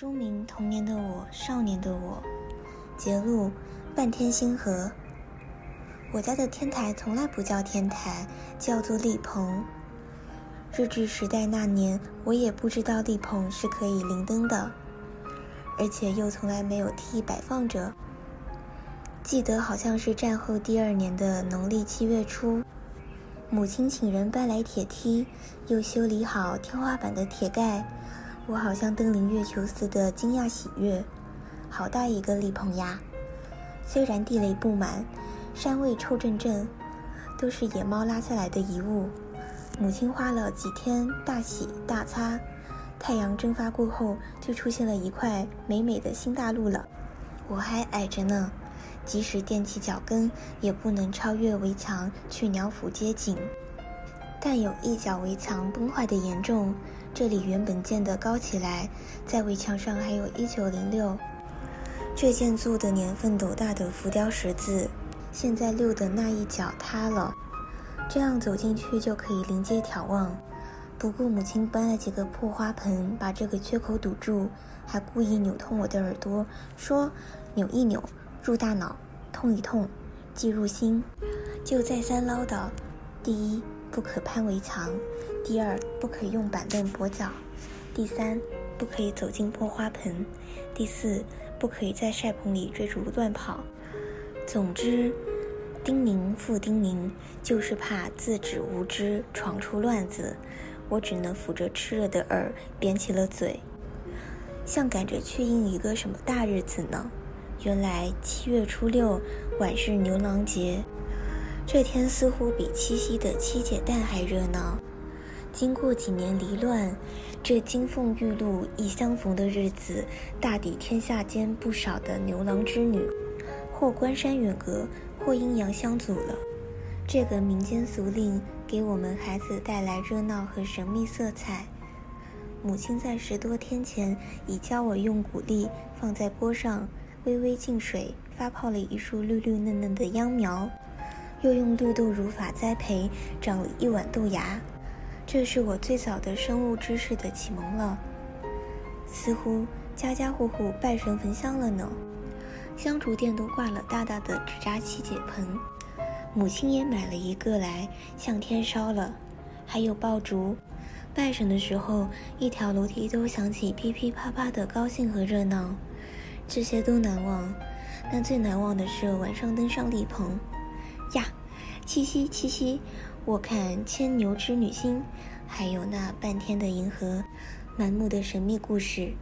书名《童年的我，少年的我》，节录：半天星河。我家的天台从来不叫天台，叫做立棚。日治时代那年，我也不知道立棚是可以临灯的，而且又从来没有梯摆放着。记得好像是战后第二年的农历七月初，母亲请人搬来铁梯，又修理好天花板的铁盖。我好像登临月球似的惊讶喜悦，好大一个立棚呀！虽然地雷布满，山味臭阵阵，都是野猫拉下来的遗物。母亲花了几天大洗大擦，太阳蒸发过后，就出现了一块美美的新大陆了。我还矮着呢，即使踮起脚跟，也不能超越围墙去鸟府街景。但有一角围墙崩坏的严重。这里原本建得高起来，在围墙上还有一九零六这建筑的年份斗大的浮雕十字，现在六的那一角塌了，这样走进去就可以临街眺望。不过母亲搬了几个破花盆，把这个缺口堵住，还故意扭痛我的耳朵，说扭一扭入大脑，痛一痛记入心，就再三唠叨：第一。不可攀围墙，第二不可以用板凳跛脚，第三不可以走进破花盆，第四不可以在晒棚里追逐乱跑。总之，叮咛复叮咛，就是怕自指无知闯出乱子。我只能扶着炽热的耳，扁起了嘴，像赶着去应一个什么大日子呢？原来七月初六晚是牛郎节。这天似乎比七夕的七姐诞还热闹。经过几年离乱，这金凤玉露一相逢的日子，大抵天下间不少的牛郎织女，或关山远隔，或阴阳相阻了。这个民间俗令给我们孩子带来热闹和神秘色彩。母亲在十多天前已教我用谷粒放在锅上，微微浸水，发泡了一束绿绿嫩嫩的秧苗。又用绿豆乳法栽培，长了一碗豆芽。这是我最早的生物知识的启蒙了。似乎家家户户拜神焚香了呢，香烛店都挂了大大的纸扎七姐盆，母亲也买了一个来向天烧了。还有爆竹，拜神的时候，一条楼梯都响起噼噼啪啪的高兴和热闹。这些都难忘，但最难忘的是晚上登上立棚。呀，七夕七夕，我看牵牛织女星，还有那半天的银河，满目的神秘故事。